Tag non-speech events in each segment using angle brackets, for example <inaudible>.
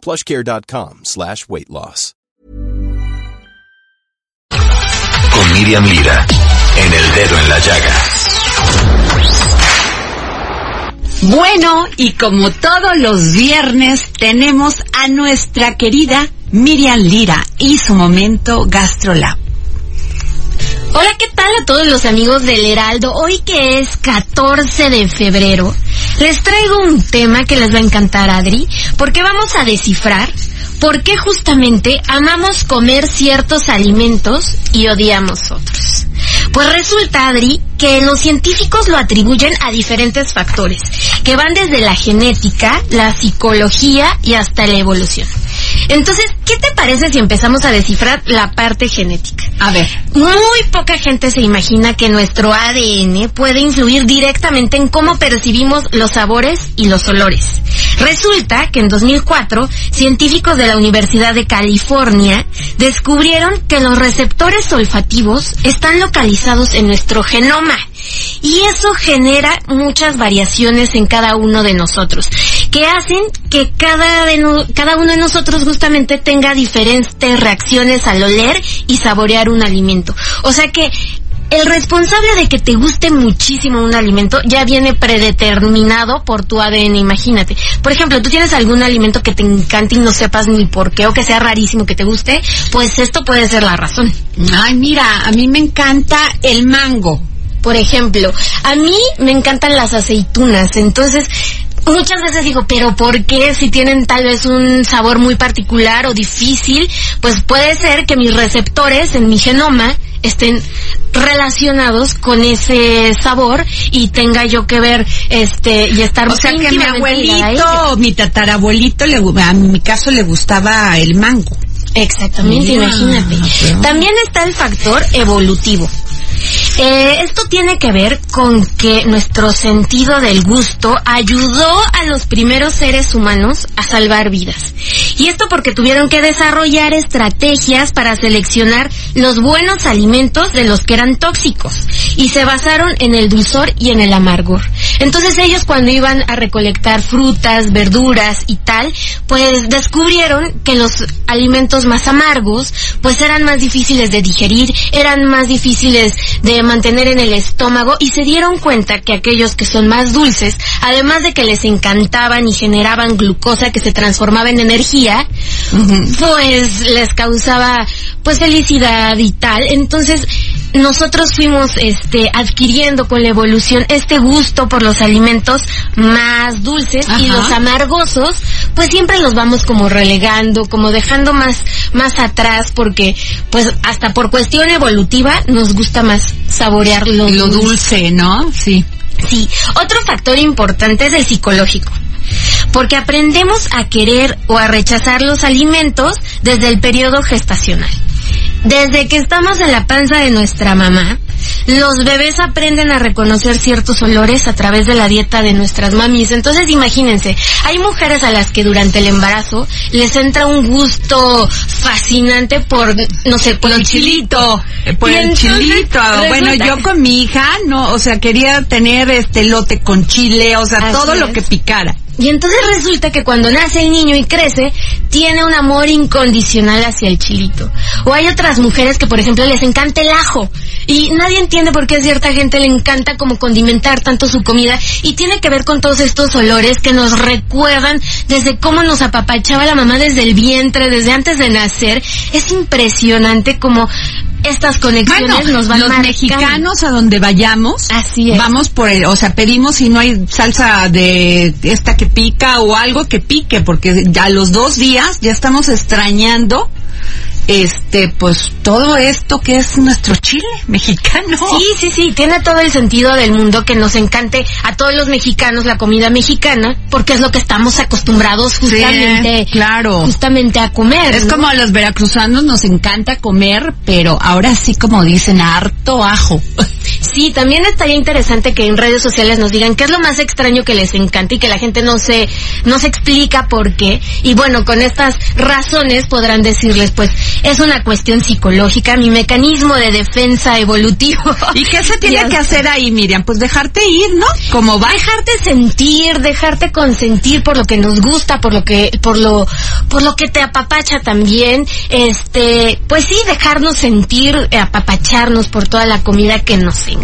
plushcare.com slash weight loss. Con Miriam Lira, en el dedo en la llaga. Bueno, y como todos los viernes tenemos a nuestra querida Miriam Lira y su momento GastroLab. Hola, ¿qué tal a todos los amigos del Heraldo? Hoy que es 14 de febrero, les traigo un tema que les va a encantar, Adri, porque vamos a descifrar por qué justamente amamos comer ciertos alimentos y odiamos otros. Pues resulta, Adri, que los científicos lo atribuyen a diferentes factores, que van desde la genética, la psicología y hasta la evolución. Entonces, ¿qué te parece si empezamos a descifrar la parte genética? A ver. Muy poca gente se imagina que nuestro ADN puede influir directamente en cómo percibimos los sabores y los olores. Resulta que en 2004, científicos de la Universidad de California descubrieron que los receptores olfativos están localizados en nuestro genoma. Y eso genera muchas variaciones en cada uno de nosotros, que hacen que cada, de no- cada uno de nosotros justamente tenga diferentes reacciones al oler y saborear un alimento. O sea que el responsable de que te guste muchísimo un alimento ya viene predeterminado por tu ADN, imagínate. Por ejemplo, tú tienes algún alimento que te encante y no sepas ni por qué o que sea rarísimo que te guste, pues esto puede ser la razón. Ay, mira, a mí me encanta el mango. Por ejemplo, a mí me encantan las aceitunas, entonces muchas veces digo, pero ¿por qué si tienen tal vez un sabor muy particular o difícil? Pues puede ser que mis receptores en mi genoma estén relacionados con ese sabor y tenga yo que ver este y estar O sea que mi abuelito, mi tatarabuelito, le, a mi caso le gustaba el mango. Exactamente, Mira, imagínate. pero- También está el factor evolutivo. Eh, esto tiene que ver con que nuestro sentido del gusto ayudó a los primeros seres humanos a salvar vidas. Y esto porque tuvieron que desarrollar estrategias para seleccionar los buenos alimentos de los que eran tóxicos. Y se basaron en el dulzor y en el amargor. Entonces ellos cuando iban a recolectar frutas, verduras y tal, pues descubrieron que los alimentos más amargos, pues eran más difíciles de digerir, eran más difíciles de mantener en el estómago y se dieron cuenta que aquellos que son más dulces, además de que les encantaban y generaban glucosa que se transformaba en energía, pues les causaba pues felicidad y tal. Entonces, nosotros fuimos este adquiriendo con la evolución este gusto por los alimentos más dulces y los amargosos, pues siempre los vamos como relegando, como dejando más más atrás porque pues hasta por cuestión evolutiva nos gusta más saborear lo, Lo dulce. dulce, ¿no? Sí. Sí, otro factor importante es el psicológico. Porque aprendemos a querer o a rechazar los alimentos desde el periodo gestacional. Desde que estamos en la panza de nuestra mamá, los bebés aprenden a reconocer ciertos olores a través de la dieta de nuestras mamis. Entonces imagínense, hay mujeres a las que durante el embarazo les entra un gusto fascinante por, no sé, por el chilito. Eh, Por el chilito. Bueno, yo con mi hija, no, o sea, quería tener este lote con chile, o sea, Así todo lo que picara. Y entonces resulta que cuando nace el niño y crece, tiene un amor incondicional hacia el chilito. O hay otras mujeres que, por ejemplo, les encanta el ajo. Y nadie entiende por qué a cierta gente le encanta como condimentar tanto su comida. Y tiene que ver con todos estos olores que nos recuerdan desde cómo nos apapachaba la mamá desde el vientre, desde antes de nacer. Es impresionante como estas conexiones Bueno, nos van los marcando. mexicanos a donde vayamos, Así es. vamos por el, o sea, pedimos si no hay salsa de esta que pica o algo que pique, porque ya a los dos días ya estamos extrañando este, pues todo esto que es nuestro chile mexicano. Sí, sí, sí, tiene todo el sentido del mundo que nos encante a todos los mexicanos la comida mexicana, porque es lo que estamos acostumbrados justamente, Sí, claro. justamente a comer. Es ¿no? como a los veracruzanos nos encanta comer, pero ahora sí como dicen, harto ajo. <laughs> Sí, también estaría interesante que en redes sociales nos digan qué es lo más extraño que les encanta y que la gente no se, no se explica por qué. Y bueno, con estas razones podrán decirles, pues, es una cuestión psicológica, mi mecanismo de defensa evolutivo. <laughs> ¿Y qué se tiene <laughs> que hacer ahí, Miriam? Pues dejarte ir, ¿no? Como va. Dejarte sentir, dejarte consentir por lo que nos gusta, por lo que, por lo, por lo que te apapacha también, este, pues sí, dejarnos sentir, apapacharnos por toda la comida que nos encanta.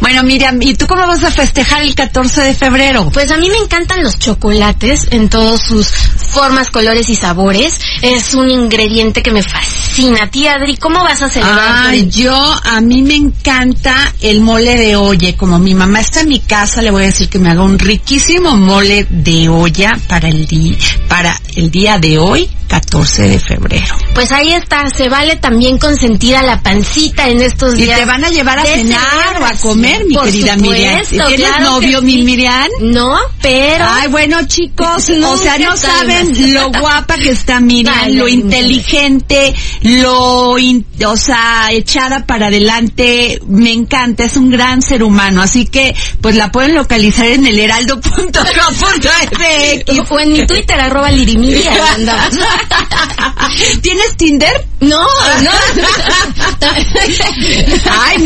Bueno, Miriam, ¿y tú cómo vas a festejar el 14 de febrero? Pues a mí me encantan los chocolates en todas sus formas, colores y sabores. Es un ingrediente que me fascina. Tía Adri, ¿cómo vas a celebrar? el- yo, a mí me encanta el mole de olla. Como mi mamá está en mi casa, le voy a decir que me haga un riquísimo mole de olla para el día, para el día de hoy, 14 de febrero. Pues ahí está, se vale también consentir a la pancita en estos ¿Y días. te van a llevar a cenar o a comer, mi Por querida Miriam? ¿Tienes claro novio, mi. Miriam? No, pero... Ay, bueno, chicos, <laughs> o sea, no saben sabes. lo guapa que está Miriam, lo inteligente, lo, in- o sea, echada para adelante, me encanta, es un gran ser humano, así que, pues la pueden localizar en el heraldo.com.mx. O en mi Twitter, arroba andamos. <laughs> ¿Tienes Tinder? No, no. <laughs>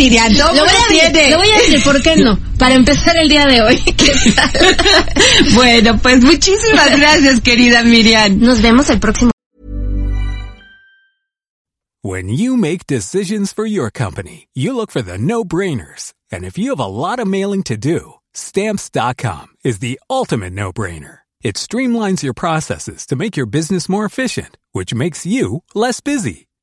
Ay, Miriam, todo Lo voy, a, tiene. lo voy a decir, ¿por qué no? Para empezar el día de hoy. <laughs> Bueno, pues muchísimas gracias, querida Miriam. Nos vemos el próximo. When you make decisions for your company, you look for the no-brainers. And if you have a lot of mailing to do, stamps.com is the ultimate no-brainer. It streamlines your processes to make your business more efficient, which makes you less busy.